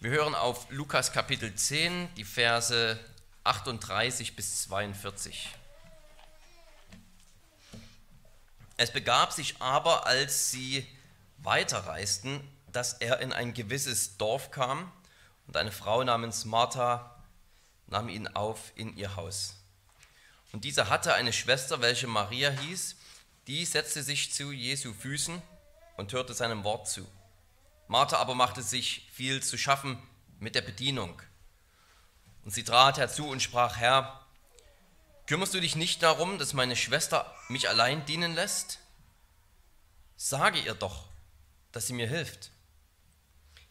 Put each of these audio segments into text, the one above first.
Wir hören auf Lukas Kapitel 10, die Verse 38 bis 42. Es begab sich aber, als sie weiterreisten, dass er in ein gewisses Dorf kam und eine Frau namens Martha nahm ihn auf in ihr Haus. Und diese hatte eine Schwester, welche Maria hieß, die setzte sich zu Jesu Füßen und hörte seinem Wort zu. Martha aber machte sich viel zu schaffen mit der Bedienung. Und sie trat herzu und sprach, Herr, kümmerst du dich nicht darum, dass meine Schwester mich allein dienen lässt? Sage ihr doch, dass sie mir hilft.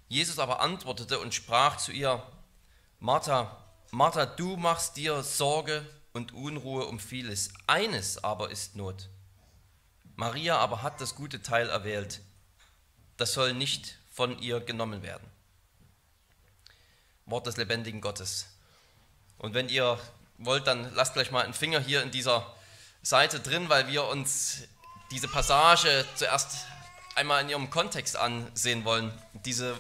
Jesus aber antwortete und sprach zu ihr, Martha, Martha, du machst dir Sorge und Unruhe um vieles. Eines aber ist Not. Maria aber hat das gute Teil erwählt. Das soll nicht von ihr genommen werden. Wort des lebendigen Gottes. Und wenn ihr wollt, dann lasst gleich mal einen Finger hier in dieser Seite drin, weil wir uns diese Passage zuerst einmal in ihrem Kontext ansehen wollen. Diese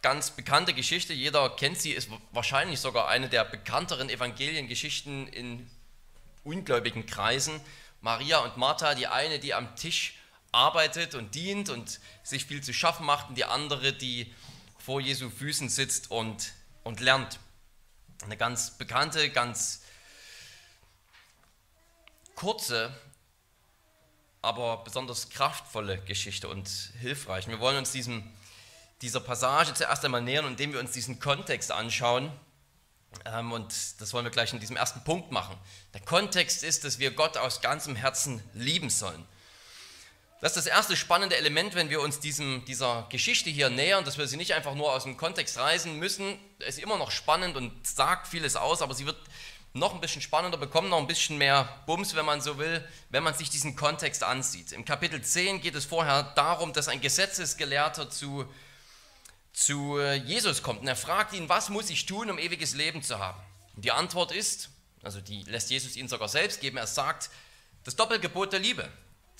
ganz bekannte Geschichte, jeder kennt sie, ist wahrscheinlich sogar eine der bekannteren Evangeliengeschichten in ungläubigen Kreisen. Maria und Martha, die eine, die am Tisch arbeitet und dient und sich viel zu schaffen macht, und die andere, die vor Jesu Füßen sitzt und, und lernt. Eine ganz bekannte, ganz kurze, aber besonders kraftvolle Geschichte und hilfreich. Wir wollen uns diesem dieser Passage zuerst einmal nähern, indem wir uns diesen Kontext anschauen. Ähm, und das wollen wir gleich in diesem ersten Punkt machen. Der Kontext ist, dass wir Gott aus ganzem Herzen lieben sollen. Das ist das erste spannende Element, wenn wir uns diesem, dieser Geschichte hier nähern, dass wir sie nicht einfach nur aus dem Kontext reisen müssen. Ist immer noch spannend und sagt vieles aus, aber sie wird noch ein bisschen spannender, bekommen noch ein bisschen mehr Bums, wenn man so will, wenn man sich diesen Kontext ansieht. Im Kapitel 10 geht es vorher darum, dass ein Gesetzesgelehrter zu zu Jesus kommt und er fragt ihn, was muss ich tun, um ewiges Leben zu haben? Und die Antwort ist, also die lässt Jesus ihn sogar selbst geben, er sagt, das Doppelgebot der Liebe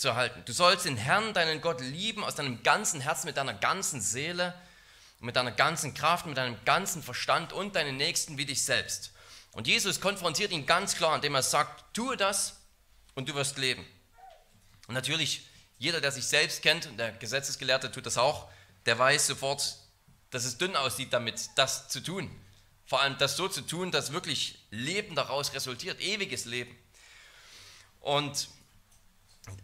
zu erhalten. Du sollst den Herrn, deinen Gott lieben aus deinem ganzen Herzen, mit deiner ganzen Seele, mit deiner ganzen Kraft, mit deinem ganzen Verstand und deinen Nächsten wie dich selbst. Und Jesus konfrontiert ihn ganz klar, indem er sagt, tue das und du wirst leben. Und natürlich, jeder, der sich selbst kennt, und der Gesetzesgelehrte tut das auch, der weiß sofort, dass es dünn aussieht damit, das zu tun. Vor allem das so zu tun, dass wirklich Leben daraus resultiert, ewiges Leben. Und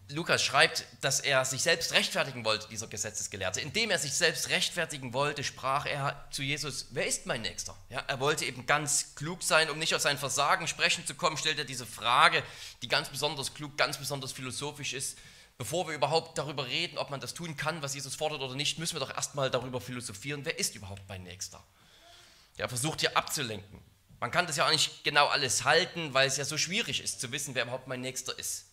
Lukas schreibt, dass er sich selbst rechtfertigen wollte, dieser Gesetzesgelehrte. Indem er sich selbst rechtfertigen wollte, sprach er zu Jesus, wer ist mein Nächster? Ja, er wollte eben ganz klug sein, um nicht aus sein Versagen sprechen zu kommen, stellt er diese Frage, die ganz besonders klug, ganz besonders philosophisch ist bevor wir überhaupt darüber reden, ob man das tun kann, was Jesus fordert oder nicht, müssen wir doch erstmal darüber philosophieren, wer ist überhaupt mein Nächster? Der versucht hier abzulenken. Man kann das ja auch nicht genau alles halten, weil es ja so schwierig ist zu wissen, wer überhaupt mein Nächster ist.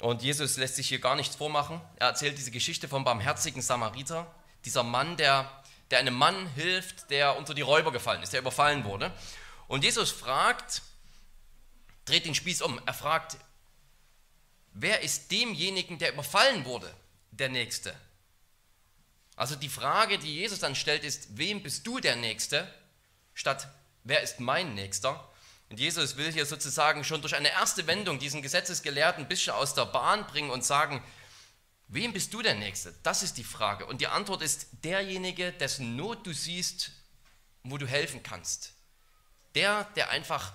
Und Jesus lässt sich hier gar nichts vormachen. Er erzählt diese Geschichte vom barmherzigen Samariter, dieser Mann, der, der einem Mann hilft, der unter die Räuber gefallen ist, der überfallen wurde. Und Jesus fragt, dreht den Spieß um, er fragt, wer ist demjenigen, der überfallen wurde, der Nächste? Also die Frage, die Jesus dann stellt, ist, wem bist du der Nächste, statt wer ist mein Nächster? Und Jesus will hier sozusagen schon durch eine erste Wendung diesen Gesetzesgelehrten ein bisschen aus der Bahn bringen und sagen, wem bist du der Nächste? Das ist die Frage. Und die Antwort ist derjenige, dessen Not du siehst, wo du helfen kannst. Der, der einfach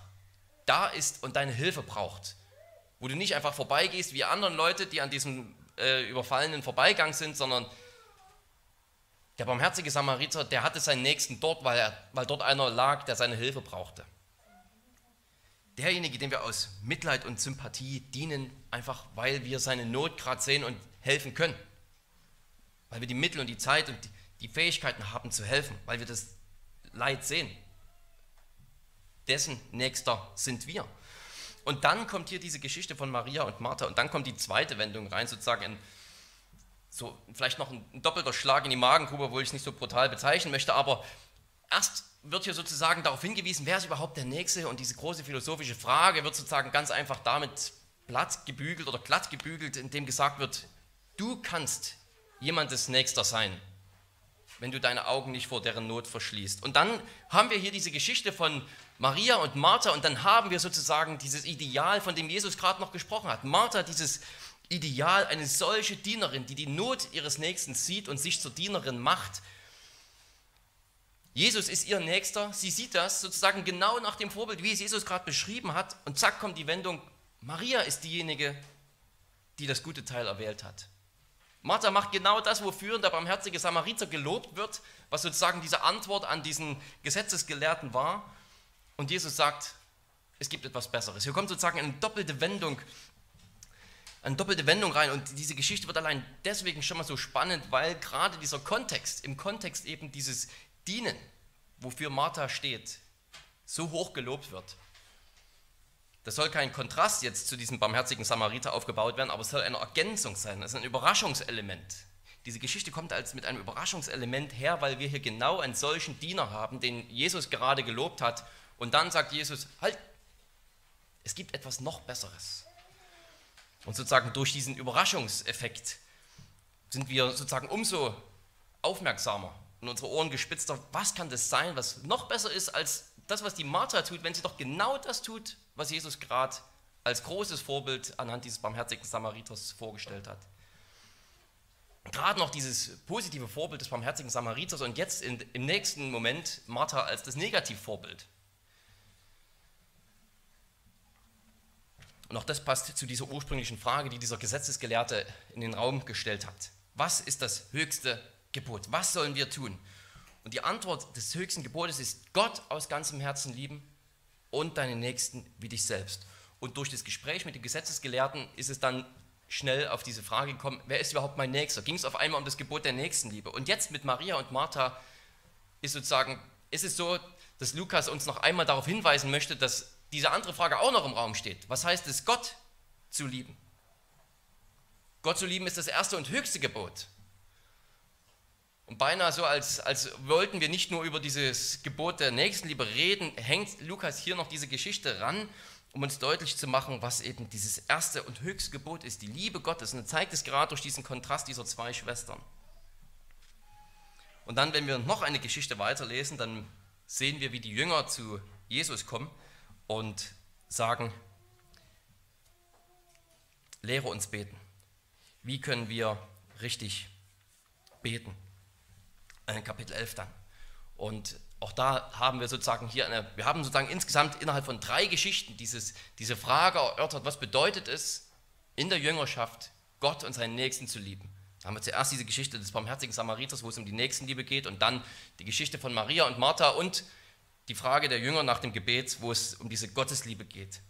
da ist und deine Hilfe braucht wo du nicht einfach vorbeigehst wie andere Leute, die an diesem äh, überfallenen Vorbeigang sind, sondern der barmherzige Samariter, der hatte seinen Nächsten dort, weil, er, weil dort einer lag, der seine Hilfe brauchte. Derjenige, dem wir aus Mitleid und Sympathie dienen, einfach weil wir seine Not gerade sehen und helfen können. Weil wir die Mittel und die Zeit und die Fähigkeiten haben zu helfen, weil wir das Leid sehen. Dessen Nächster sind wir. Und dann kommt hier diese Geschichte von Maria und Martha und dann kommt die zweite Wendung rein, sozusagen in, so vielleicht noch ein, doppelter Schlag in die Magengrube, obwohl ich es nicht so brutal bezeichnen möchte, aber erst wird hier sozusagen darauf hingewiesen, wer ist überhaupt der Nächste und diese große philosophische Frage wird sozusagen ganz einfach damit platt gebügelt oder glatt gebügelt, indem gesagt wird, du kannst jemandes Nächster sein. wenn du deine Augen nicht vor deren Not verschließt. Und dann haben wir hier diese Geschichte von Maria und Martha und dann haben wir sozusagen dieses Ideal, von dem Jesus gerade noch gesprochen hat. Martha, dieses Ideal, eine solche Dienerin, die die Not ihres Nächsten sieht und sich zur Dienerin macht. Jesus ist ihr Nächster, sie sieht das sozusagen genau nach dem Vorbild, wie es Jesus gerade beschrieben hat und zack kommt die Wendung, Maria ist diejenige, die das gute Teil erwählt hat. Martha macht genau das, wofür der barmherzige Samariter gelobt wird, was sozusagen diese Antwort an diesen Gesetzesgelehrten war. Und Jesus sagt, es gibt etwas Besseres. Hier kommt sozusagen eine doppelte Wendung, eine doppelte Wendung rein. Und diese Geschichte wird allein deswegen schon mal so spannend, weil gerade dieser Kontext, im Kontext eben dieses Dienen, wofür Martha steht, so hoch gelobt wird. Das soll kein Kontrast jetzt zu diesem barmherzigen Samariter aufgebaut werden, aber es soll eine Ergänzung sein, es ist ein Überraschungselement. Diese Geschichte kommt als mit einem Überraschungselement her, weil wir hier genau einen solchen Diener haben, den Jesus gerade gelobt hat. Und dann sagt Jesus, halt, es gibt etwas noch Besseres. Und sozusagen durch diesen Überraschungseffekt sind wir sozusagen umso aufmerksamer und unsere Ohren gespitzter. Was kann das sein, was noch besser ist als das, was die Martha tut, wenn sie doch genau das tut, was Jesus gerade als großes Vorbild anhand dieses barmherzigen Samariters vorgestellt hat. Gerade noch dieses positive Vorbild des barmherzigen Samariters und jetzt in, im nächsten Moment Martha als das Negativvorbild. Und auch das passt zu dieser ursprünglichen Frage, die dieser Gesetzesgelehrte in den Raum gestellt hat. Was ist das höchste Gebot? Was sollen wir tun? Und die Antwort des höchsten Gebotes ist, Gott aus ganzem Herzen lieben und deinen Nächsten wie dich selbst. Und durch das Gespräch mit dem Gesetzesgelehrten ist es dann schnell auf diese Frage gekommen, wer ist überhaupt mein Nächster? Ging es auf einmal um das Gebot der Nächstenliebe. Und jetzt mit Maria und Martha ist sozusagen, ist es so, dass Lukas uns noch einmal darauf hinweisen möchte, dass diese andere Frage auch noch im Raum steht. Was heißt es, Gott zu lieben? Gott zu lieben ist das erste und höchste Gebot. Und beinahe so, als, als wollten wir nicht nur über dieses Gebot der Nächstenliebe reden, hängt Lukas hier noch diese Geschichte ran, um uns deutlich zu machen, was eben dieses erste und höchste Gebot ist, die Liebe Gottes. Und er zeigt es gerade durch diesen Kontrast dieser zwei Schwestern. Und dann, wenn wir noch eine Geschichte weiterlesen, dann sehen wir, wie die Jünger zu Jesus kommen und sagen, lehre uns beten. Wie können wir richtig beten? Kapitel 11 dann. Und auch da haben wir sozusagen hier eine, wir haben sozusagen insgesamt innerhalb von drei Geschichten dieses, diese Frage erörtert, was bedeutet es in der Jüngerschaft, Gott und seinen Nächsten zu lieben. Da haben wir zuerst diese Geschichte des barmherzigen Samariters, wo es um die Nächstenliebe geht, und dann die Geschichte von Maria und Martha und die Frage der Jünger nach dem Gebet, wo es um diese Gottesliebe geht.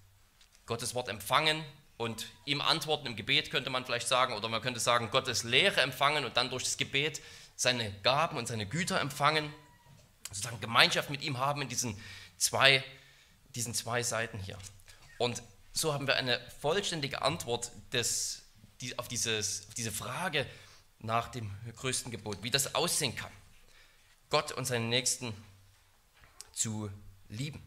Gottes Wort empfangen und ihm antworten im Gebet, könnte man vielleicht sagen, oder man könnte sagen, Gottes Lehre empfangen und dann durch das Gebet seine Gaben und seine Güter empfangen, sozusagen Gemeinschaft mit ihm haben in diesen zwei, diesen zwei Seiten hier. Und so haben wir eine vollständige Antwort des, die, auf, dieses, auf diese Frage nach dem größten Gebot, wie das aussehen kann, Gott und seinen Nächsten zu lieben.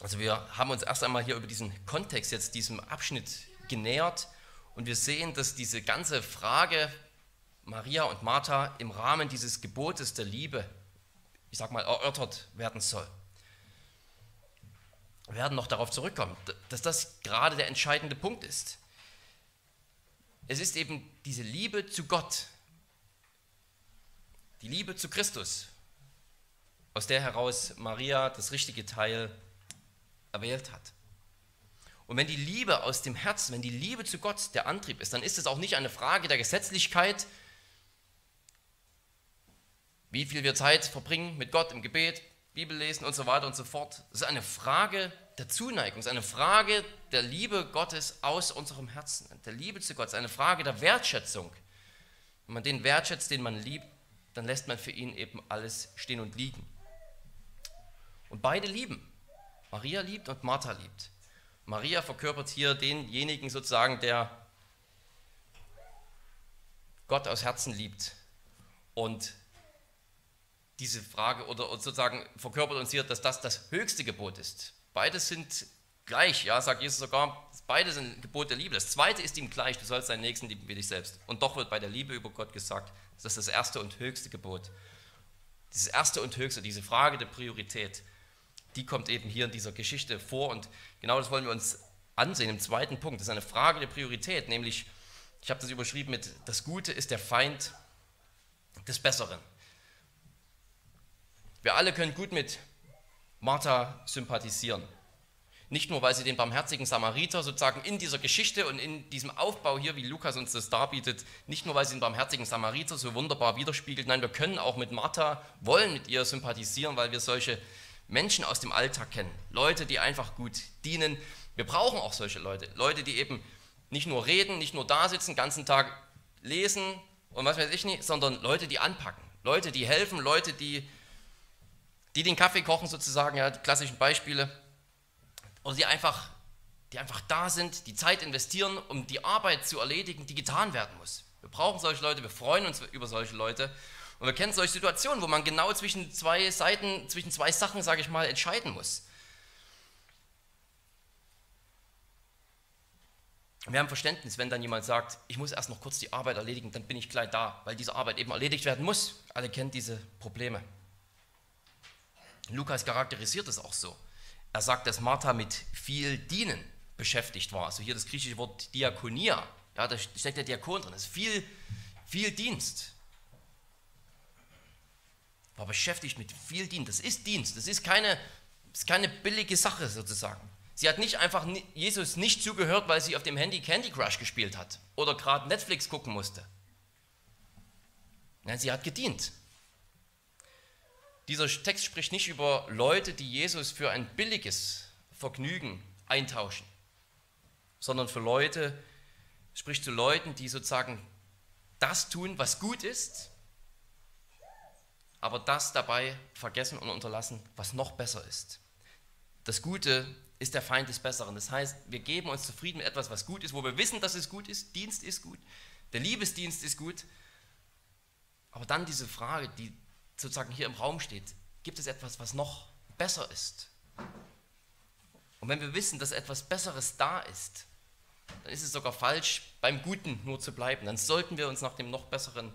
Also wir haben uns erst einmal hier über diesen Kontext jetzt diesem Abschnitt genähert und wir sehen, dass diese ganze Frage Maria und Martha im Rahmen dieses Gebotes der Liebe, ich sag mal, erörtert werden soll. Wir werden noch darauf zurückkommen, dass das gerade der entscheidende Punkt ist. Es ist eben diese Liebe zu Gott, die Liebe zu Christus, aus der heraus Maria das richtige Teil erwählt hat. Und wenn die Liebe aus dem Herzen, wenn die Liebe zu Gott der Antrieb ist, dann ist es auch nicht eine Frage der Gesetzlichkeit, wie viel wir Zeit verbringen mit Gott im Gebet, Bibel lesen und so weiter und so fort. Es ist eine Frage der Zuneigung, es ist eine Frage der Liebe Gottes aus unserem Herzen, der Liebe zu Gott, es ist eine Frage der Wertschätzung. Wenn man den wertschätzt, den man liebt, dann lässt man für ihn eben alles stehen und liegen. Und beide lieben. Maria liebt und Martha liebt. Maria verkörpert hier denjenigen sozusagen, der Gott aus Herzen liebt und diese Frage oder sozusagen verkörpert uns hier, dass das das höchste Gebot ist. Beides sind gleich, ja, sagt Jesus sogar, Beide sind Gebot der Liebe. Das zweite ist ihm gleich, du sollst deinen Nächsten lieben wie dich selbst. Und doch wird bei der Liebe über Gott gesagt, das ist das erste und höchste Gebot. Dieses erste und höchste, diese Frage der Priorität, die kommt eben hier in dieser Geschichte vor. Und genau das wollen wir uns ansehen im zweiten Punkt. Das ist eine Frage der Priorität, nämlich, ich habe das überschrieben mit, das Gute ist der Feind des Besseren. Wir alle können gut mit Martha sympathisieren. Nicht nur, weil sie den barmherzigen Samariter sozusagen in dieser Geschichte und in diesem Aufbau hier, wie Lukas uns das darbietet, nicht nur, weil sie den barmherzigen Samariter so wunderbar widerspiegelt, nein, wir können auch mit Martha, wollen mit ihr sympathisieren, weil wir solche Menschen aus dem Alltag kennen. Leute, die einfach gut dienen. Wir brauchen auch solche Leute. Leute, die eben nicht nur reden, nicht nur da sitzen, den ganzen Tag lesen und was weiß ich nicht, sondern Leute, die anpacken. Leute, die helfen, Leute, die, die den Kaffee kochen sozusagen, ja, die klassischen Beispiele oder die einfach, die einfach da sind, die Zeit investieren, um die Arbeit zu erledigen, die getan werden muss. Wir brauchen solche Leute, wir freuen uns über solche Leute. Und wir kennen solche Situationen, wo man genau zwischen zwei Seiten, zwischen zwei Sachen, sage ich mal, entscheiden muss. Wir haben Verständnis, wenn dann jemand sagt, ich muss erst noch kurz die Arbeit erledigen, dann bin ich gleich da, weil diese Arbeit eben erledigt werden muss. Alle kennen diese Probleme. Lukas charakterisiert es auch so. Er sagt, dass Martha mit viel Dienen beschäftigt war. Also hier das griechische Wort Diakonia, ja, da steckt der Diakon drin. Das ist viel, viel Dienst. War beschäftigt mit viel Dienst. Das ist Dienst. Das ist keine, ist keine billige Sache sozusagen. Sie hat nicht einfach Jesus nicht zugehört, weil sie auf dem Handy Candy Crush gespielt hat oder gerade Netflix gucken musste. Nein, sie hat gedient. Dieser Text spricht nicht über Leute, die Jesus für ein billiges Vergnügen eintauschen, sondern für Leute, spricht zu Leuten, die sozusagen das tun, was gut ist, aber das dabei vergessen und unterlassen, was noch besser ist. Das Gute ist der Feind des Besseren. Das heißt, wir geben uns zufrieden mit etwas, was gut ist, wo wir wissen, dass es gut ist. Dienst ist gut, der Liebesdienst ist gut. Aber dann diese Frage, die sozusagen hier im Raum steht, gibt es etwas, was noch besser ist? Und wenn wir wissen, dass etwas Besseres da ist, dann ist es sogar falsch, beim Guten nur zu bleiben. Dann sollten wir uns nach dem noch Besseren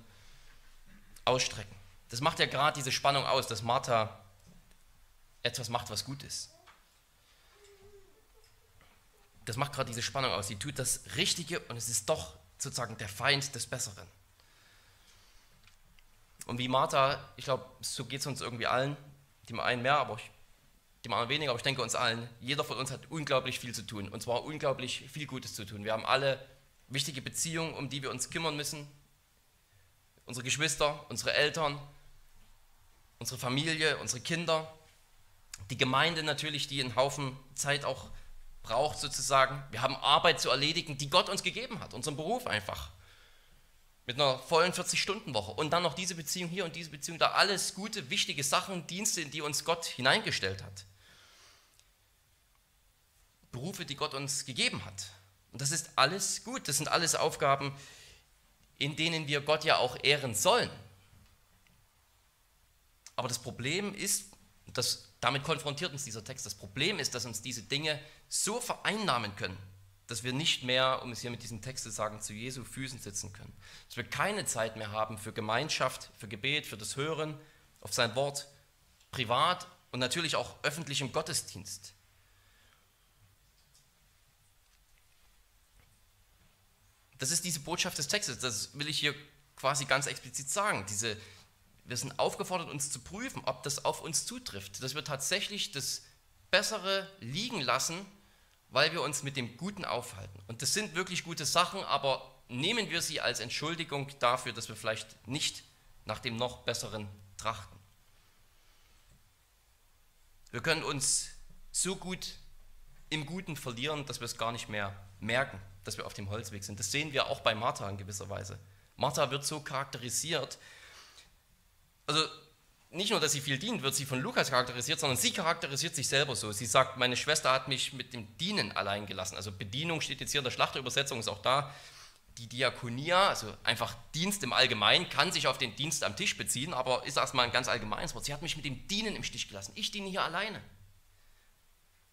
ausstrecken. Das macht ja gerade diese Spannung aus, dass Martha etwas macht, was gut ist. Das macht gerade diese Spannung aus. Sie tut das Richtige und es ist doch sozusagen der Feind des Besseren. Und wie Martha, ich glaube, so geht es uns irgendwie allen, dem einen mehr, aber ich, dem anderen weniger, aber ich denke uns allen, jeder von uns hat unglaublich viel zu tun und zwar unglaublich viel Gutes zu tun. Wir haben alle wichtige Beziehungen, um die wir uns kümmern müssen. Unsere Geschwister, unsere Eltern, unsere Familie, unsere Kinder, die Gemeinde natürlich, die einen Haufen Zeit auch braucht sozusagen. Wir haben Arbeit zu erledigen, die Gott uns gegeben hat, unseren Beruf einfach. Mit einer vollen 40-Stunden-Woche. Und dann noch diese Beziehung hier und diese Beziehung da. Alles gute, wichtige Sachen, Dienste, in die uns Gott hineingestellt hat. Berufe, die Gott uns gegeben hat. Und das ist alles gut. Das sind alles Aufgaben, in denen wir Gott ja auch ehren sollen. Aber das Problem ist, das, damit konfrontiert uns dieser Text, das Problem ist, dass uns diese Dinge so vereinnahmen können, dass wir nicht mehr, um es hier mit diesem Text zu sagen, zu Jesu Füßen sitzen können. Dass wir keine Zeit mehr haben für Gemeinschaft, für Gebet, für das Hören auf sein Wort, privat und natürlich auch öffentlich im Gottesdienst. Das ist diese Botschaft des Textes, das will ich hier quasi ganz explizit sagen. Diese, wir sind aufgefordert, uns zu prüfen, ob das auf uns zutrifft, dass wir tatsächlich das Bessere liegen lassen, weil wir uns mit dem Guten aufhalten. Und das sind wirklich gute Sachen, aber nehmen wir sie als Entschuldigung dafür, dass wir vielleicht nicht nach dem noch Besseren trachten. Wir können uns so gut im Guten verlieren, dass wir es gar nicht mehr merken, dass wir auf dem Holzweg sind. Das sehen wir auch bei Martha in gewisser Weise. Martha wird so charakterisiert. Also nicht nur, dass sie viel dient, wird sie von Lukas charakterisiert, sondern sie charakterisiert sich selber so. Sie sagt, meine Schwester hat mich mit dem Dienen allein gelassen. Also Bedienung steht jetzt hier in der Schlachterübersetzung, ist auch da. Die Diakonia, also einfach Dienst im Allgemeinen, kann sich auf den Dienst am Tisch beziehen, aber ist erstmal ein ganz allgemeines Wort. Sie hat mich mit dem Dienen im Stich gelassen. Ich diene hier alleine.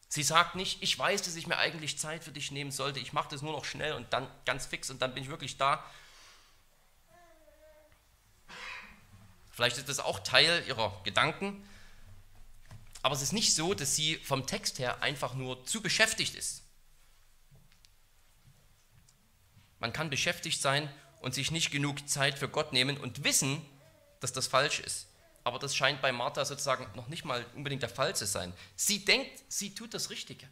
Sie sagt nicht, ich weiß, dass ich mir eigentlich Zeit für dich nehmen sollte, ich mache das nur noch schnell und dann ganz fix und dann bin ich wirklich da. Vielleicht ist das auch Teil ihrer Gedanken, aber es ist nicht so, dass sie vom Text her einfach nur zu beschäftigt ist. Man kann beschäftigt sein und sich nicht genug Zeit für Gott nehmen und wissen, dass das falsch ist. Aber das scheint bei Martha sozusagen noch nicht mal unbedingt der Fall zu sein. Sie denkt, sie tut das Richtige.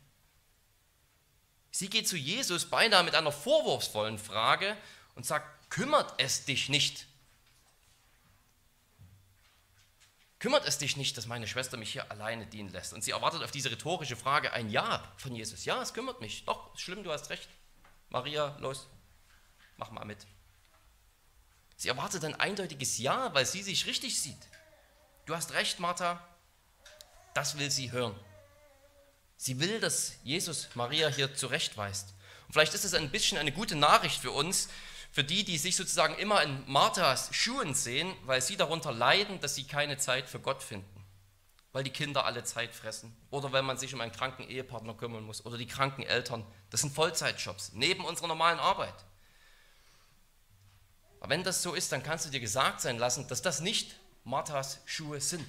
Sie geht zu Jesus beinahe mit einer vorwurfsvollen Frage und sagt, kümmert es dich nicht? Kümmert es dich nicht, dass meine Schwester mich hier alleine dienen lässt? Und sie erwartet auf diese rhetorische Frage ein Ja von Jesus. Ja, es kümmert mich. Doch, ist schlimm, du hast recht. Maria, los, mach mal mit. Sie erwartet ein eindeutiges Ja, weil sie sich richtig sieht. Du hast recht, Martha, das will sie hören. Sie will, dass Jesus Maria hier zurechtweist. Und vielleicht ist es ein bisschen eine gute Nachricht für uns, für die, die sich sozusagen immer in Marthas Schuhen sehen, weil sie darunter leiden, dass sie keine Zeit für Gott finden, weil die Kinder alle Zeit fressen oder weil man sich um einen kranken Ehepartner kümmern muss oder die kranken Eltern. Das sind Vollzeitjobs neben unserer normalen Arbeit. Aber wenn das so ist, dann kannst du dir gesagt sein lassen, dass das nicht Marthas Schuhe sind.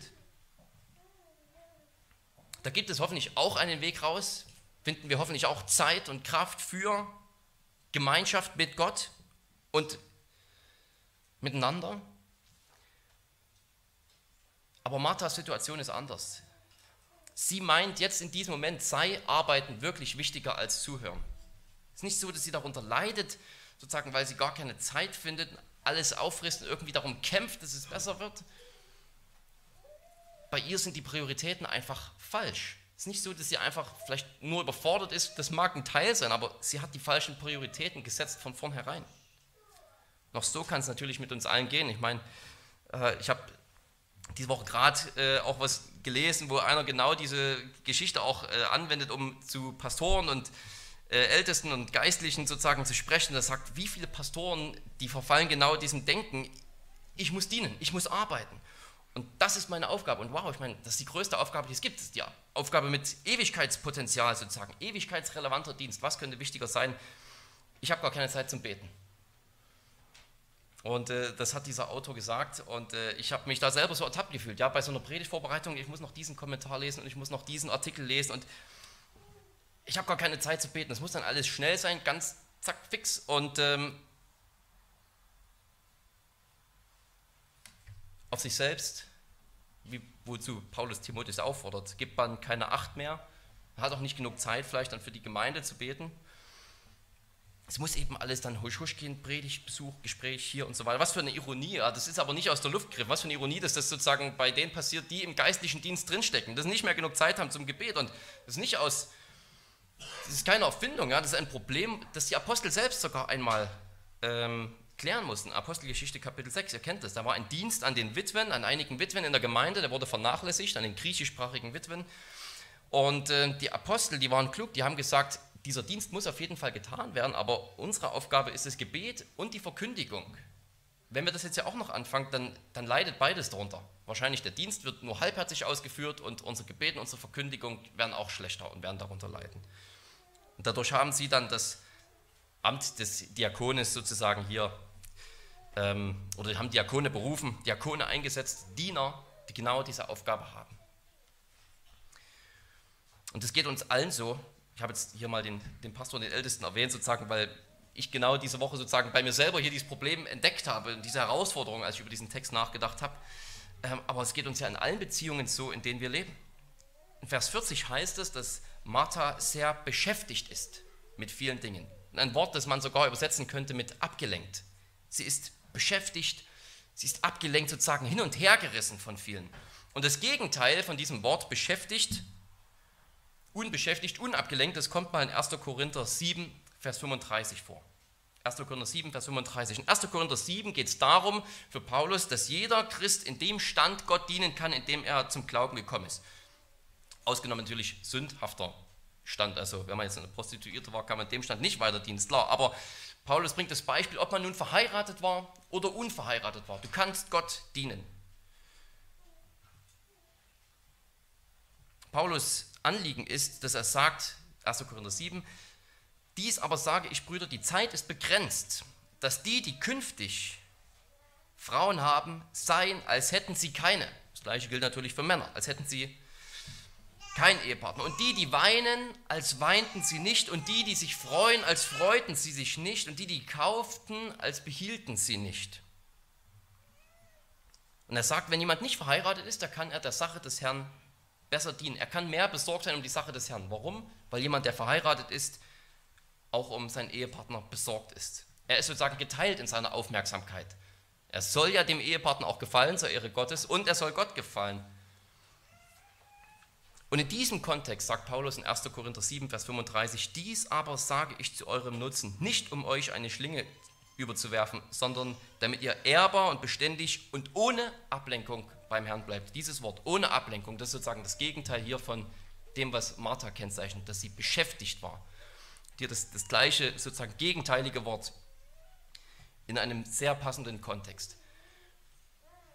Da gibt es hoffentlich auch einen Weg raus, finden wir hoffentlich auch Zeit und Kraft für Gemeinschaft mit Gott und miteinander. Aber Marthas Situation ist anders. Sie meint, jetzt in diesem Moment sei Arbeiten wirklich wichtiger als Zuhören. Es ist nicht so, dass sie darunter leidet, sozusagen, weil sie gar keine Zeit findet, alles auffrisst und irgendwie darum kämpft, dass es besser wird, bei ihr sind die Prioritäten einfach falsch. Es ist nicht so, dass sie einfach vielleicht nur überfordert ist, das mag ein Teil sein, aber sie hat die falschen Prioritäten gesetzt von vornherein. Noch so kann es natürlich mit uns allen gehen. Ich meine, äh, ich habe diese Woche gerade äh, auch was gelesen, wo einer genau diese Geschichte auch äh, anwendet, um zu Pastoren und Ältesten und Geistlichen sozusagen zu sprechen. Er sagt, wie viele Pastoren, die verfallen genau diesem Denken, ich muss dienen, ich muss arbeiten. Und das ist meine Aufgabe. Und wow, ich meine, das ist die größte Aufgabe, die es gibt. Das die Aufgabe mit Ewigkeitspotenzial sozusagen. Ewigkeitsrelevanter Dienst. Was könnte wichtiger sein? Ich habe gar keine Zeit zum Beten. Und äh, das hat dieser Autor gesagt. Und äh, ich habe mich da selber so ertappt gefühlt. Ja, bei so einer Predigtvorbereitung, ich muss noch diesen Kommentar lesen und ich muss noch diesen Artikel lesen. Und ich habe gar keine Zeit zu beten. Das muss dann alles schnell sein, ganz zack, fix. Und ähm, auf sich selbst, wie, wozu Paulus Timotheus auffordert, gibt man keine Acht mehr, hat auch nicht genug Zeit vielleicht dann für die Gemeinde zu beten. Es muss eben alles dann husch husch gehen, Predigt, Besuch, Gespräch hier und so weiter. Was für eine Ironie, ja, das ist aber nicht aus der Luft gegriffen. Was für eine Ironie, dass das sozusagen bei denen passiert, die im geistlichen Dienst drinstecken, dass sie nicht mehr genug Zeit haben zum Gebet und das ist nicht aus, das ist keine Erfindung, ja, das ist ein Problem, das die Apostel selbst sogar einmal ähm, klären mussten. Apostelgeschichte Kapitel 6, ihr kennt das. Da war ein Dienst an den Witwen, an einigen Witwen in der Gemeinde, der wurde vernachlässigt, an den griechischsprachigen Witwen. Und äh, die Apostel, die waren klug, die haben gesagt, dieser Dienst muss auf jeden Fall getan werden, aber unsere Aufgabe ist das Gebet und die Verkündigung. Wenn wir das jetzt ja auch noch anfangen, dann, dann leidet beides darunter. Wahrscheinlich der Dienst wird nur halbherzig ausgeführt und unser Gebet und unsere Verkündigung werden auch schlechter und werden darunter leiden. Und dadurch haben sie dann das Amt des Diakones sozusagen hier ähm, oder haben Diakone berufen, Diakone eingesetzt, Diener, die genau diese Aufgabe haben. Und es geht uns allen so. Ich habe jetzt hier mal den, den Pastor und den Ältesten erwähnt, sozusagen, weil ich genau diese Woche sozusagen bei mir selber hier dieses Problem entdeckt habe, diese Herausforderung, als ich über diesen Text nachgedacht habe. Ähm, aber es geht uns ja in allen Beziehungen so, in denen wir leben. In Vers 40 heißt es, dass Martha sehr beschäftigt ist mit vielen Dingen. Ein Wort, das man sogar übersetzen könnte mit abgelenkt. Sie ist beschäftigt, sie ist abgelenkt, sozusagen hin und her gerissen von vielen. Und das Gegenteil von diesem Wort beschäftigt, unbeschäftigt, unabgelenkt, das kommt mal in 1. Korinther 7, Vers 35 vor. 1. Korinther 7, Vers 35. In 1. Korinther 7 geht es darum für Paulus, dass jeder Christ in dem Stand Gott dienen kann, in dem er zum Glauben gekommen ist. Ausgenommen natürlich sündhafter Stand. Also wenn man jetzt eine Prostituierte war, kann man in dem Stand nicht weiter dienen, klar. Aber Paulus bringt das Beispiel, ob man nun verheiratet war oder unverheiratet war. Du kannst Gott dienen. Paulus Anliegen ist, dass er sagt, 1. Korinther 7, dies aber sage ich, Brüder, die Zeit ist begrenzt, dass die, die künftig Frauen haben, seien, als hätten sie keine. Das gleiche gilt natürlich für Männer, als hätten sie keinen Ehepartner. Und die, die weinen, als weinten sie nicht. Und die, die sich freuen, als freuten sie sich nicht. Und die, die kauften, als behielten sie nicht. Und er sagt, wenn jemand nicht verheiratet ist, dann kann er der Sache des Herrn besser dienen. Er kann mehr besorgt sein um die Sache des Herrn. Warum? Weil jemand, der verheiratet ist, auch um seinen Ehepartner besorgt ist. Er ist sozusagen geteilt in seiner Aufmerksamkeit. Er soll ja dem Ehepartner auch gefallen zur Ehre Gottes und er soll Gott gefallen. Und in diesem Kontext sagt Paulus in 1. Korinther 7, Vers 35, dies aber sage ich zu eurem Nutzen, nicht um euch eine Schlinge überzuwerfen, sondern damit ihr ehrbar und beständig und ohne Ablenkung beim Herrn bleibt. Dieses Wort ohne Ablenkung, das ist sozusagen das Gegenteil hier von dem, was Martha kennzeichnet, dass sie beschäftigt war. Hier das, das gleiche, sozusagen gegenteilige Wort in einem sehr passenden Kontext.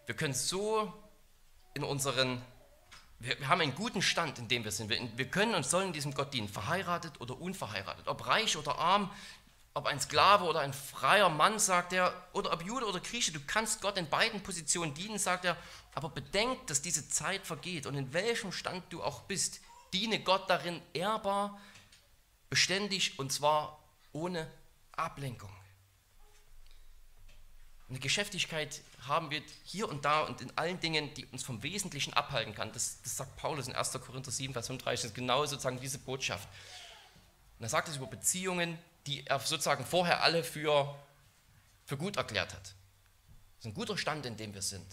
Wir können so in unseren wir, haben einen guten Stand, in dem wir sind. Wir können und sollen diesem Gott dienen, verheiratet oder unverheiratet, ob reich oder arm, ob ein Sklave oder ein freier Mann, sagt er, oder ob Jude oder Grieche, du kannst Gott in beiden Positionen dienen, sagt er, aber bedenk, dass diese Zeit vergeht und in welchem Stand du auch bist, diene Gott darin ehrbar, beständig und zwar ohne Ablenkung. Eine Geschäftigkeit haben wir hier und da und in allen Dingen, die uns vom Wesentlichen abhalten kann. Das, das sagt Paulus in 1. Korinther 7, Vers 35, das ist genau sozusagen diese Botschaft. Und er sagt es über Beziehungen, die er sozusagen vorher alle für, für gut erklärt hat. Das ist ein guter Stand, in dem wir sind.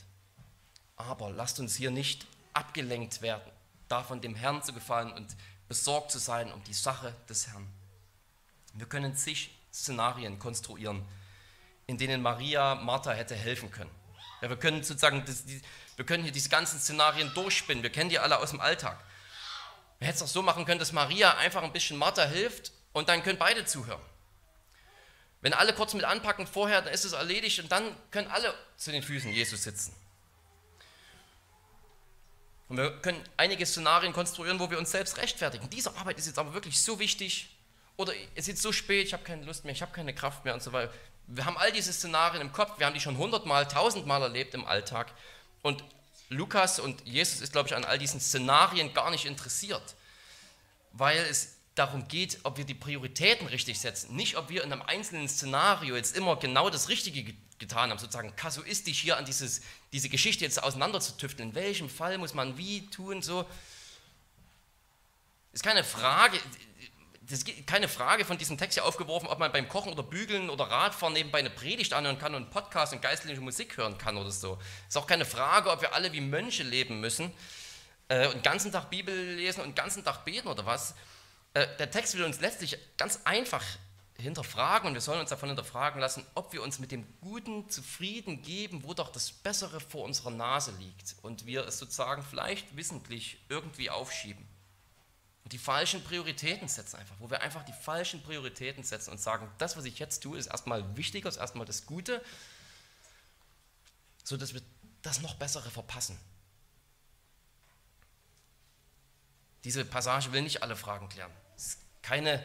Aber lasst uns hier nicht abgelenkt werden, davon dem Herrn zu gefallen und besorgt zu sein um die Sache des Herrn. Wir können zig Szenarien konstruieren, in denen Maria Martha hätte helfen können. Ja, wir können sozusagen, das, die, wir können hier diese ganzen Szenarien durchspinnen. Wir kennen die alle aus dem Alltag. Wir hätten es auch so machen können, dass Maria einfach ein bisschen Martha hilft und dann können beide zuhören. Wenn alle kurz mit anpacken vorher, dann ist es erledigt und dann können alle zu den Füßen Jesus sitzen. Und wir können einige Szenarien konstruieren, wo wir uns selbst rechtfertigen. Diese Arbeit ist jetzt aber wirklich so wichtig oder es ist jetzt so spät, ich habe keine Lust mehr, ich habe keine Kraft mehr und so weiter wir haben all diese Szenarien im Kopf, wir haben die schon hundertmal, tausendmal erlebt im Alltag. Und Lukas und Jesus ist, glaube ich, an all diesen Szenarien gar nicht interessiert, weil es darum geht, ob wir die Prioritäten richtig setzen. Nicht, ob wir in einem einzelnen Szenario jetzt immer genau das Richtige getan haben, sozusagen kasuistisch hier an dieses, diese Geschichte jetzt auseinanderzutüfteln. In welchem Fall muss man wie tun, so. Ist keine Frage, das ist keine Frage von diesem Text hier aufgeworfen, ob man beim Kochen oder Bügeln oder Radfahren nebenbei eine Predigt anhören kann und Podcast und geistliche Musik hören kann oder so. Ist auch keine Frage, ob wir alle wie Mönche leben müssen äh, und den ganzen Tag Bibel lesen und den ganzen Tag beten oder was. Äh, der Text will uns letztlich ganz einfach hinterfragen und wir sollen uns davon hinterfragen lassen, ob wir uns mit dem Guten zufrieden geben, wo doch das Bessere vor unserer Nase liegt und wir es sozusagen vielleicht wissentlich irgendwie aufschieben die falschen Prioritäten setzen einfach, wo wir einfach die falschen Prioritäten setzen und sagen, das, was ich jetzt tue, ist erstmal wichtiger, ist erstmal das Gute, sodass wir das noch Bessere verpassen. Diese Passage will nicht alle Fragen klären. Keine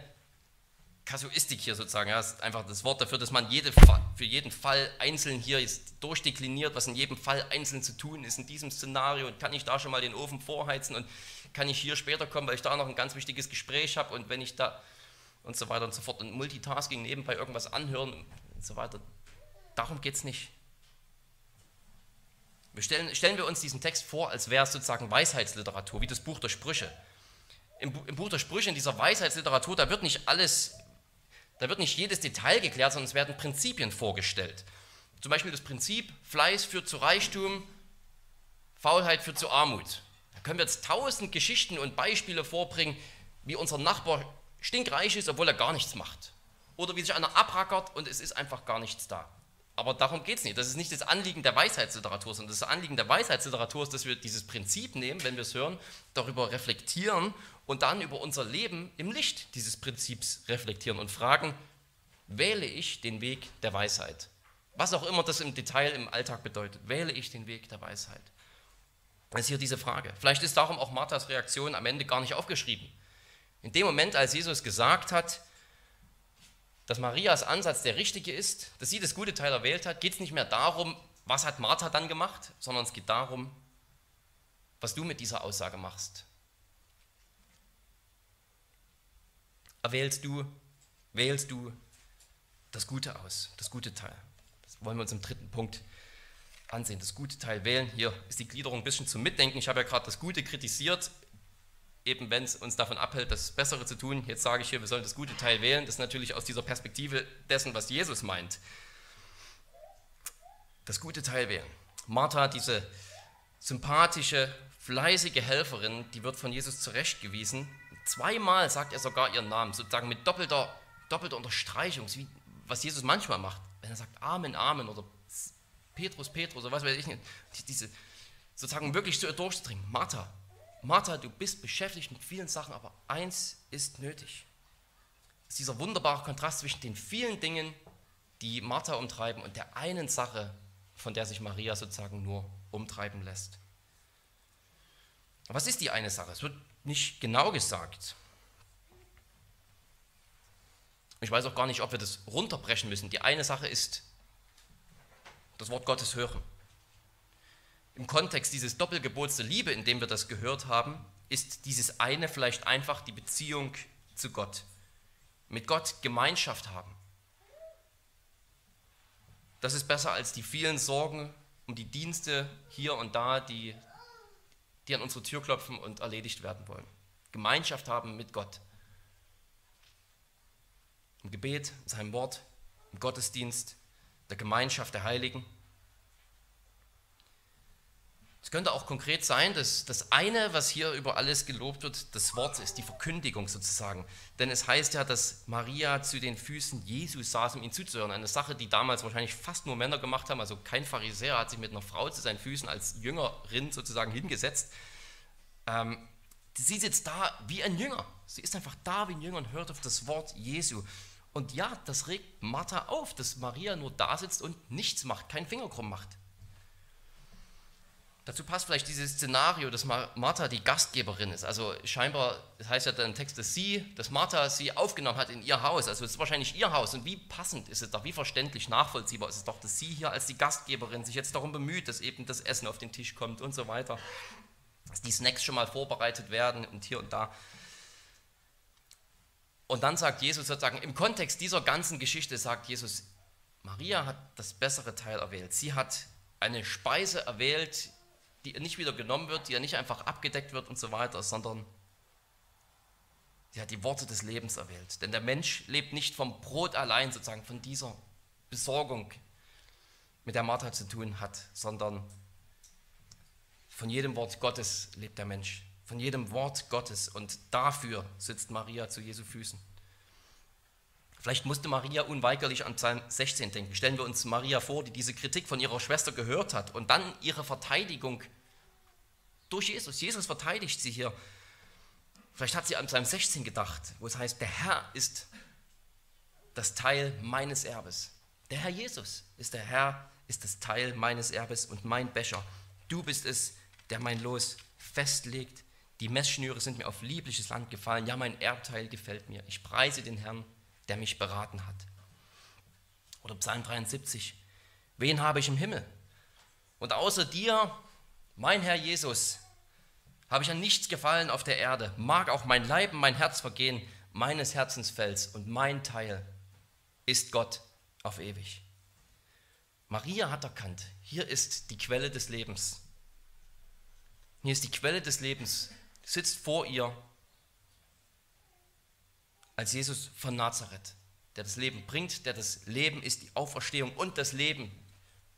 Kasuistik hier sozusagen. Ja, ist einfach das Wort dafür, dass man jede, für jeden Fall einzeln hier ist durchdekliniert, was in jedem Fall einzeln zu tun ist in diesem Szenario. Und kann ich da schon mal den Ofen vorheizen und kann ich hier später kommen, weil ich da noch ein ganz wichtiges Gespräch habe und wenn ich da und so weiter und so fort und Multitasking nebenbei irgendwas anhören und so weiter. Darum geht es nicht. Wir stellen, stellen wir uns diesen Text vor, als wäre es sozusagen Weisheitsliteratur, wie das Buch der Sprüche. Im, Im Buch der Sprüche, in dieser Weisheitsliteratur, da wird nicht alles, da wird nicht jedes Detail geklärt, sondern es werden Prinzipien vorgestellt. Zum Beispiel das Prinzip, Fleiß führt zu Reichtum, Faulheit führt zu Armut können wir jetzt tausend Geschichten und Beispiele vorbringen, wie unser Nachbar stinkreich ist, obwohl er gar nichts macht. Oder wie sich einer abrackert und es ist einfach gar nichts da. Aber darum geht es nicht. Das ist nicht das Anliegen der Weisheitsliteratur, sondern das Anliegen der Weisheitsliteratur ist, dass wir dieses Prinzip nehmen, wenn wir es hören, darüber reflektieren und dann über unser Leben im Licht dieses Prinzips reflektieren und fragen, wähle ich den Weg der Weisheit? Was auch immer das im Detail im Alltag bedeutet, wähle ich den Weg der Weisheit. Das ist hier diese Frage. Vielleicht ist darum auch Marthas Reaktion am Ende gar nicht aufgeschrieben. In dem Moment, als Jesus gesagt hat, dass Marias Ansatz der richtige ist, dass sie das gute Teil erwählt hat, geht es nicht mehr darum, was hat Martha dann gemacht, sondern es geht darum, was du mit dieser Aussage machst. Erwählst du, wählst du das Gute aus, das gute Teil. Das wollen wir uns im dritten Punkt ansehen, das gute Teil wählen. Hier ist die Gliederung ein bisschen zum Mitdenken. Ich habe ja gerade das Gute kritisiert, eben wenn es uns davon abhält, das Bessere zu tun. Jetzt sage ich hier, wir sollen das gute Teil wählen. Das ist natürlich aus dieser Perspektive dessen, was Jesus meint. Das gute Teil wählen. Martha, diese sympathische, fleißige Helferin, die wird von Jesus zurechtgewiesen. Zweimal sagt er sogar ihren Namen, sozusagen mit doppelter, doppelter Unterstreichung, wie, was Jesus manchmal macht, wenn er sagt Amen, Amen oder Petrus, Petrus oder was weiß ich. Diese, sozusagen wirklich zu ihr durchdringen. Martha, Martha, du bist beschäftigt mit vielen Sachen, aber eins ist nötig. Das ist dieser wunderbare Kontrast zwischen den vielen Dingen, die Martha umtreiben und der einen Sache, von der sich Maria sozusagen nur umtreiben lässt. Was ist die eine Sache? Es wird nicht genau gesagt. Ich weiß auch gar nicht, ob wir das runterbrechen müssen. Die eine Sache ist das Wort Gottes hören. Im Kontext dieses Doppelgebots der Liebe, in dem wir das gehört haben, ist dieses eine vielleicht einfach die Beziehung zu Gott. Mit Gott Gemeinschaft haben. Das ist besser als die vielen Sorgen um die Dienste hier und da, die die an unsere Tür klopfen und erledigt werden wollen. Gemeinschaft haben mit Gott. Im Gebet, in seinem Wort, im Gottesdienst, der Gemeinschaft der Heiligen. Es könnte auch konkret sein, dass das eine, was hier über alles gelobt wird, das Wort ist, die Verkündigung sozusagen. Denn es heißt ja, dass Maria zu den Füßen Jesus saß, um ihn zuzuhören. Eine Sache, die damals wahrscheinlich fast nur Männer gemacht haben. Also kein Pharisäer hat sich mit einer Frau zu seinen Füßen als Jüngerin sozusagen hingesetzt. Ähm, sie sitzt da wie ein Jünger. Sie ist einfach da wie ein Jünger und hört auf das Wort Jesu. Und ja, das regt Martha auf, dass Maria nur da sitzt und nichts macht, keinen Finger krumm macht. Dazu passt vielleicht dieses Szenario, dass Martha die Gastgeberin ist. Also scheinbar, das heißt ja dann im Text, dass sie, dass Martha sie aufgenommen hat in ihr Haus. Also es ist wahrscheinlich ihr Haus. Und wie passend ist es doch, wie verständlich, nachvollziehbar ist es doch, dass sie hier als die Gastgeberin sich jetzt darum bemüht, dass eben das Essen auf den Tisch kommt und so weiter. Dass die Snacks schon mal vorbereitet werden und hier und da. Und dann sagt Jesus sozusagen, im Kontext dieser ganzen Geschichte sagt Jesus, Maria hat das bessere Teil erwählt. Sie hat eine Speise erwählt, die nicht wieder genommen wird, die ja nicht einfach abgedeckt wird und so weiter, sondern sie hat die Worte des Lebens erwählt. Denn der Mensch lebt nicht vom Brot allein, sozusagen von dieser Besorgung, mit der Martha zu tun hat, sondern von jedem Wort Gottes lebt der Mensch. Von jedem Wort Gottes. Und dafür sitzt Maria zu Jesu Füßen. Vielleicht musste Maria unweigerlich an Psalm 16 denken. Stellen wir uns Maria vor, die diese Kritik von ihrer Schwester gehört hat und dann ihre Verteidigung durch Jesus. Jesus verteidigt sie hier. Vielleicht hat sie an Psalm 16 gedacht, wo es heißt, der Herr ist das Teil meines Erbes. Der Herr Jesus ist der Herr, ist das Teil meines Erbes und mein Becher. Du bist es, der mein Los festlegt. Die Messschnüre sind mir auf liebliches Land gefallen. Ja, mein Erbteil gefällt mir. Ich preise den Herrn, der mich beraten hat. Oder Psalm 73. Wen habe ich im Himmel? Und außer dir mein Herr Jesus, habe ich an nichts gefallen auf der Erde, mag auch mein Leib und mein Herz vergehen, meines Herzens Fels und mein Teil ist Gott auf ewig. Maria hat erkannt, hier ist die Quelle des Lebens. Hier ist die Quelle des Lebens, sitzt vor ihr als Jesus von Nazareth, der das Leben bringt, der das Leben ist, die Auferstehung und das Leben,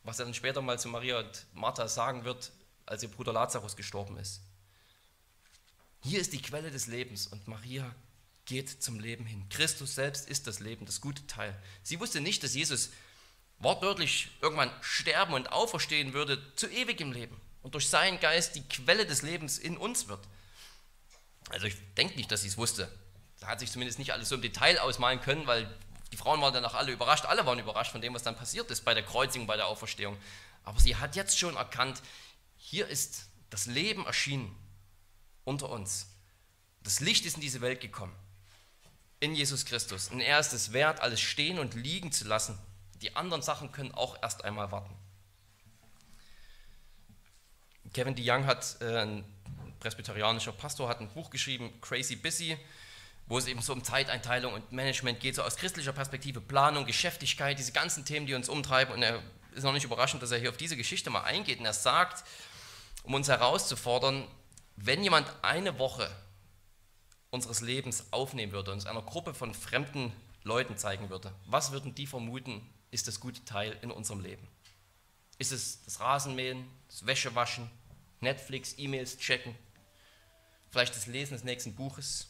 was er dann später mal zu Maria und Martha sagen wird, als ihr Bruder Lazarus gestorben ist. Hier ist die Quelle des Lebens und Maria geht zum Leben hin. Christus selbst ist das Leben, das gute Teil. Sie wusste nicht, dass Jesus wortwörtlich irgendwann sterben und auferstehen würde zu ewigem Leben und durch seinen Geist die Quelle des Lebens in uns wird. Also ich denke nicht, dass sie es wusste. Da hat sich zumindest nicht alles so im Detail ausmalen können, weil die Frauen waren danach alle überrascht. Alle waren überrascht von dem, was dann passiert ist bei der Kreuzigung, bei der Auferstehung. Aber sie hat jetzt schon erkannt, hier ist das Leben erschienen unter uns. Das Licht ist in diese Welt gekommen. In Jesus Christus. Und er ist es wert, alles stehen und liegen zu lassen. Die anderen Sachen können auch erst einmal warten. Kevin DeYoung hat, äh, ein presbyterianischer Pastor, hat ein Buch geschrieben, Crazy Busy, wo es eben so um Zeiteinteilung und Management geht, so aus christlicher Perspektive, Planung, Geschäftigkeit, diese ganzen Themen, die uns umtreiben. Und er ist noch nicht überraschend, dass er hier auf diese Geschichte mal eingeht. Und er sagt, um uns herauszufordern, wenn jemand eine Woche unseres Lebens aufnehmen würde und uns einer Gruppe von fremden Leuten zeigen würde, was würden die vermuten, ist das gute Teil in unserem Leben? Ist es das Rasenmähen, das Wäschewaschen, Netflix, E-Mails checken, vielleicht das Lesen des nächsten Buches?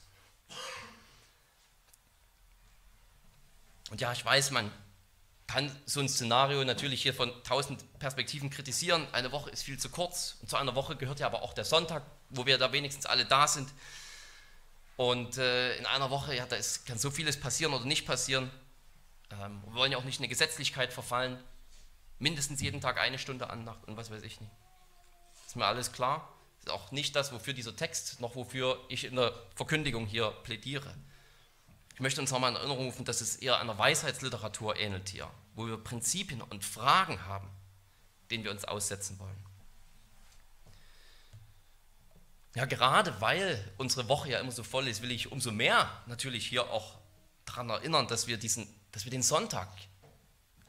Und ja, ich weiß, man kann so ein Szenario natürlich hier von tausend Perspektiven kritisieren. Eine Woche ist viel zu kurz. Und zu einer Woche gehört ja aber auch der Sonntag, wo wir da wenigstens alle da sind. Und äh, in einer Woche, ja, da ist, kann so vieles passieren oder nicht passieren. Ähm, wir wollen ja auch nicht in eine Gesetzlichkeit verfallen. Mindestens jeden Tag eine Stunde Andacht und was weiß ich nicht. Ist mir alles klar? Ist auch nicht das, wofür dieser Text, noch wofür ich in der Verkündigung hier plädiere. Ich möchte uns nochmal in Erinnerung rufen, dass es eher einer Weisheitsliteratur ähnelt hier, wo wir Prinzipien und Fragen haben, denen wir uns aussetzen wollen. Ja, gerade weil unsere Woche ja immer so voll ist, will ich umso mehr natürlich hier auch daran erinnern, dass wir, diesen, dass wir den Sonntag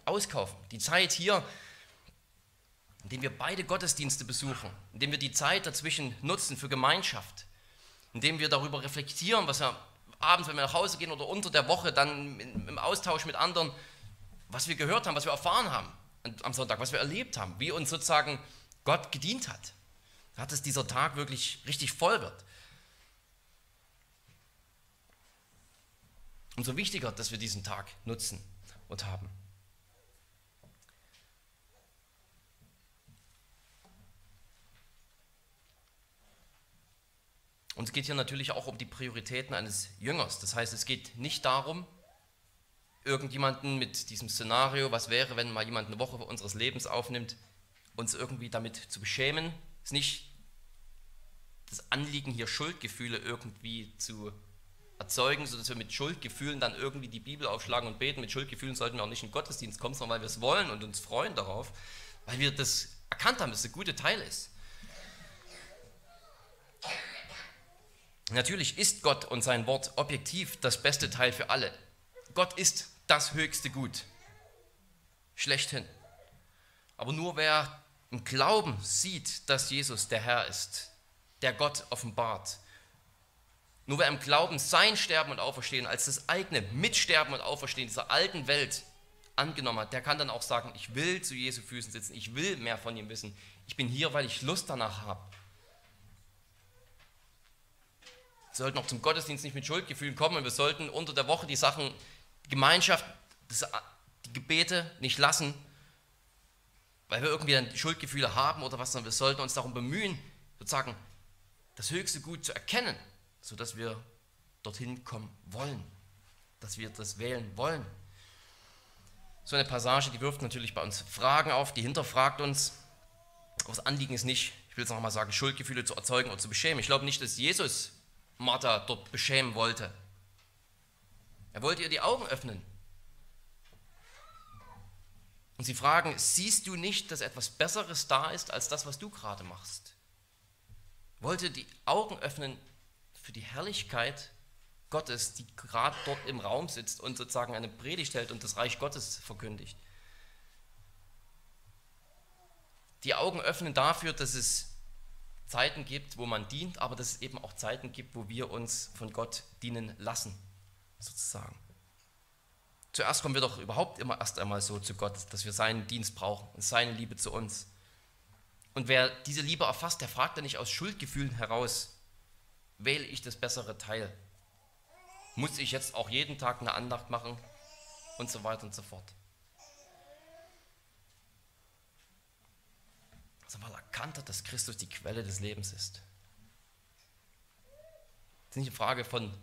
auskaufen. Die Zeit hier, in dem wir beide Gottesdienste besuchen, in dem wir die Zeit dazwischen nutzen für Gemeinschaft, in dem wir darüber reflektieren, was wir abends, wenn wir nach Hause gehen oder unter der Woche dann im Austausch mit anderen, was wir gehört haben, was wir erfahren haben am Sonntag, was wir erlebt haben, wie uns sozusagen Gott gedient hat. Hat es dieser Tag wirklich richtig voll wird. Umso wichtiger, dass wir diesen Tag nutzen und haben. Und es geht hier natürlich auch um die Prioritäten eines Jüngers. Das heißt, es geht nicht darum, irgendjemanden mit diesem Szenario, was wäre, wenn mal jemand eine Woche unseres Lebens aufnimmt, uns irgendwie damit zu beschämen. Es ist nicht das Anliegen, hier Schuldgefühle irgendwie zu erzeugen, sodass wir mit Schuldgefühlen dann irgendwie die Bibel aufschlagen und beten. Mit Schuldgefühlen sollten wir auch nicht in den Gottesdienst kommen, sondern weil wir es wollen und uns freuen darauf, weil wir das erkannt haben, dass es ein guter Teil ist. Natürlich ist Gott und sein Wort objektiv das beste Teil für alle. Gott ist das höchste Gut. Schlechthin. Aber nur wer im Glauben sieht, dass Jesus der Herr ist, der Gott offenbart, nur wer im Glauben sein Sterben und Auferstehen als das eigene Mitsterben und Auferstehen dieser alten Welt angenommen hat, der kann dann auch sagen, ich will zu Jesu Füßen sitzen, ich will mehr von ihm wissen, ich bin hier, weil ich Lust danach habe. Wir sollten auch zum Gottesdienst nicht mit Schuldgefühlen kommen und wir sollten unter der Woche die Sachen, die Gemeinschaft, die Gebete nicht lassen, weil wir irgendwie dann Schuldgefühle haben oder was, sondern wir sollten uns darum bemühen, sozusagen das höchste Gut zu erkennen, sodass wir dorthin kommen wollen, dass wir das wählen wollen. So eine Passage, die wirft natürlich bei uns Fragen auf, die hinterfragt uns. Aber das Anliegen ist nicht, ich will es nochmal sagen, Schuldgefühle zu erzeugen oder zu beschämen. Ich glaube nicht, dass Jesus Martha dort beschämen wollte. Er wollte ihr die Augen öffnen. Und sie fragen, siehst du nicht, dass etwas Besseres da ist als das, was du gerade machst? Wollte die Augen öffnen für die Herrlichkeit Gottes, die gerade dort im Raum sitzt und sozusagen eine Predigt hält und das Reich Gottes verkündigt. Die Augen öffnen dafür, dass es Zeiten gibt, wo man dient, aber dass es eben auch Zeiten gibt, wo wir uns von Gott dienen lassen, sozusagen. Zuerst kommen wir doch überhaupt immer erst einmal so zu Gott, dass wir seinen Dienst brauchen und seine Liebe zu uns. Und wer diese Liebe erfasst, der fragt dann nicht aus Schuldgefühlen heraus, wähle ich das bessere Teil? Muss ich jetzt auch jeden Tag eine Andacht machen? Und so weiter und so fort. Sondern weil er erkannt hat, dass Christus die Quelle des Lebens ist. Es ist nicht eine Frage von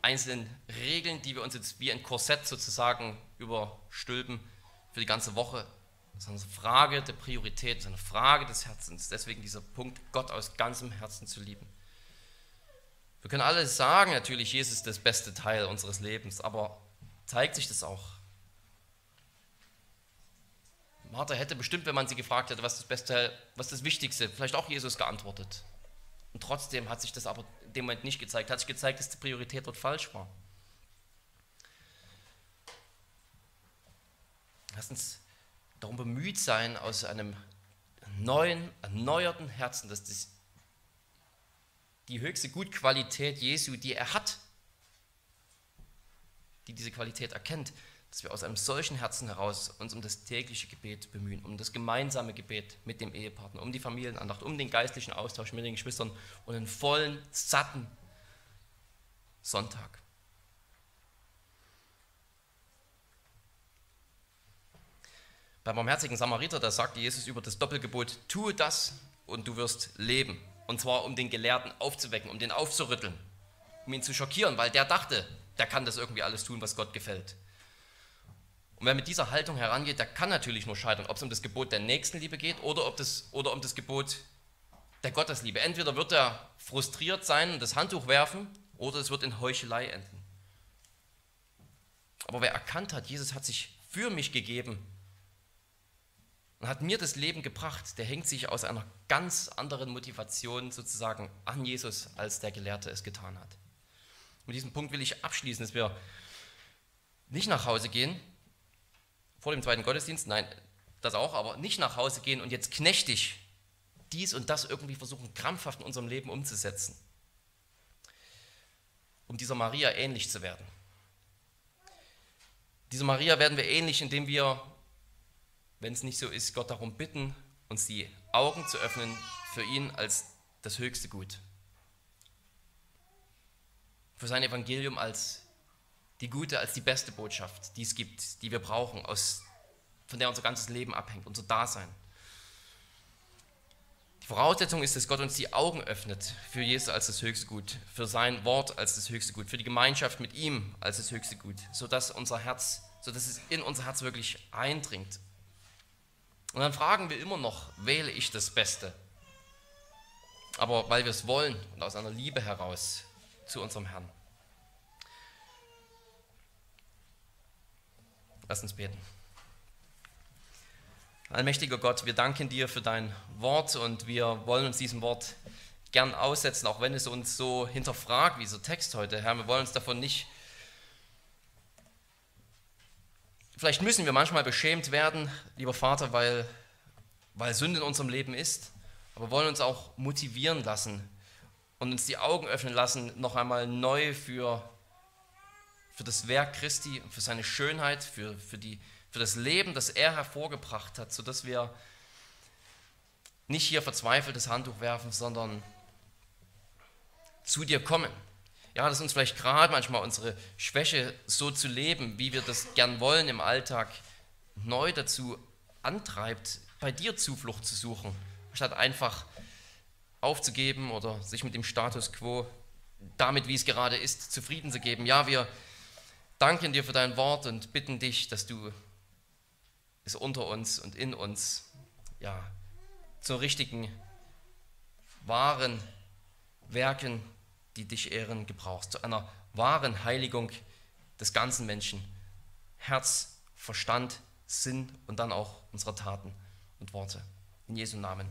einzelnen Regeln, die wir uns jetzt wie ein Korsett sozusagen überstülpen für die ganze Woche, Das ist eine Frage der Priorität, das ist eine Frage des Herzens. Deswegen dieser Punkt, Gott aus ganzem Herzen zu lieben. Wir können alle sagen, natürlich, Jesus ist das beste Teil unseres Lebens, aber zeigt sich das auch? Martha hätte bestimmt, wenn man sie gefragt hätte, was das Beste, was das Wichtigste, vielleicht auch Jesus geantwortet. Und trotzdem hat sich das aber in dem Moment nicht gezeigt. Hat sich gezeigt, dass die Priorität dort falsch war. Lass uns darum bemüht sein, aus einem neuen, erneuerten Herzen, dass das die höchste Gutqualität Jesu, die er hat, die diese Qualität erkennt, dass wir aus einem solchen Herzen heraus uns um das tägliche Gebet bemühen, um das gemeinsame Gebet mit dem Ehepartner, um die Familienandacht, um den geistlichen Austausch mit den Geschwistern und einen vollen, satten Sonntag. Beim barmherzigen Samariter, da sagte Jesus über das Doppelgebot, tue das und du wirst leben. Und zwar um den Gelehrten aufzuwecken, um den aufzurütteln, um ihn zu schockieren, weil der dachte, der kann das irgendwie alles tun, was Gott gefällt. Und wer mit dieser Haltung herangeht, der kann natürlich nur scheitern, ob es um das Gebot der Nächstenliebe geht oder, ob das, oder um das Gebot der Gottesliebe. Entweder wird er frustriert sein und das Handtuch werfen oder es wird in Heuchelei enden. Aber wer erkannt hat, Jesus hat sich für mich gegeben, und hat mir das Leben gebracht, der hängt sich aus einer ganz anderen Motivation sozusagen an Jesus, als der Gelehrte es getan hat. Mit diesem Punkt will ich abschließen, dass wir nicht nach Hause gehen, vor dem zweiten Gottesdienst, nein, das auch, aber nicht nach Hause gehen und jetzt knechtig dies und das irgendwie versuchen, krampfhaft in unserem Leben umzusetzen, um dieser Maria ähnlich zu werden. Dieser Maria werden wir ähnlich, indem wir wenn es nicht so ist, Gott darum bitten, uns die Augen zu öffnen für ihn als das höchste Gut. Für sein Evangelium als die gute, als die beste Botschaft, die es gibt, die wir brauchen, aus, von der unser ganzes Leben abhängt, unser Dasein. Die Voraussetzung ist, dass Gott uns die Augen öffnet für Jesus als das höchste Gut, für sein Wort als das höchste Gut, für die Gemeinschaft mit ihm als das höchste Gut, sodass unser Herz, sodass es in unser Herz wirklich eindringt und dann fragen wir immer noch, wähle ich das Beste? Aber weil wir es wollen und aus einer Liebe heraus zu unserem Herrn. Lass uns beten. Allmächtiger Gott, wir danken dir für dein Wort und wir wollen uns diesem Wort gern aussetzen, auch wenn es uns so hinterfragt, wie so Text heute, Herr. Wir wollen uns davon nicht Vielleicht müssen wir manchmal beschämt werden, lieber Vater, weil, weil Sünde in unserem Leben ist, aber wollen uns auch motivieren lassen und uns die Augen öffnen lassen, noch einmal neu für, für das Werk Christi, für seine Schönheit, für, für, die, für das Leben, das er hervorgebracht hat, sodass wir nicht hier verzweifelt das Handtuch werfen, sondern zu dir kommen ja, dass uns vielleicht gerade manchmal unsere Schwäche so zu leben, wie wir das gern wollen im Alltag, neu dazu antreibt, bei dir Zuflucht zu suchen, statt einfach aufzugeben oder sich mit dem Status quo, damit wie es gerade ist, zufrieden zu geben. Ja, wir danken dir für dein Wort und bitten dich, dass du es unter uns und in uns ja, zur richtigen, wahren Werken die dich ehren, gebrauchst, zu einer wahren Heiligung des ganzen Menschen. Herz, Verstand, Sinn und dann auch unserer Taten und Worte. In Jesu Namen.